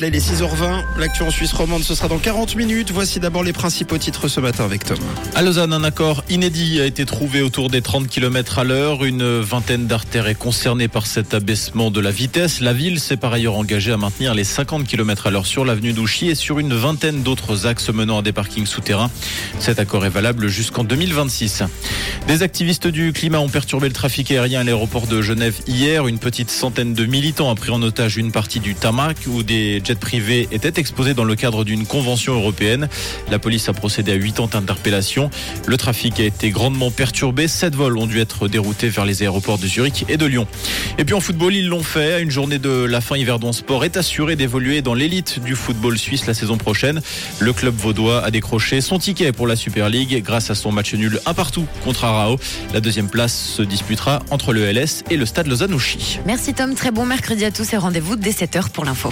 Là, il est 6h20. L'actu en Suisse romande, ce sera dans 40 minutes. Voici d'abord les principaux titres ce matin avec Tom. À Lausanne, un accord inédit a été trouvé autour des 30 km à l'heure. Une vingtaine d'artères est concernée par cet abaissement de la vitesse. La ville s'est par ailleurs engagée à maintenir les 50 km à l'heure sur l'avenue d'Ouchy et sur une vingtaine d'autres axes menant à des parkings souterrains. Cet accord est valable jusqu'en 2026. Des activistes du climat ont perturbé le trafic aérien à l'aéroport de Genève hier. Une petite centaine de militants a pris en otage une partie du tarmac où des jets privés étaient exposés dans le cadre d'une convention européenne. La police a procédé à huit ans d'interpellation. Le trafic a été grandement perturbé. Sept vols ont dû être déroutés vers les aéroports de Zurich et de Lyon. Et puis en football, ils l'ont fait. Une journée de la fin, Yverdon Sport est assuré d'évoluer dans l'élite du football suisse la saison prochaine. Le club vaudois a décroché son ticket pour la Super League grâce à son match nul un partout contre Arao. La deuxième place se disputera entre le LS et le stade Lausanne-Ouchy. Merci Tom, très bon mercredi à tous et rendez-vous dès 7h pour l'info.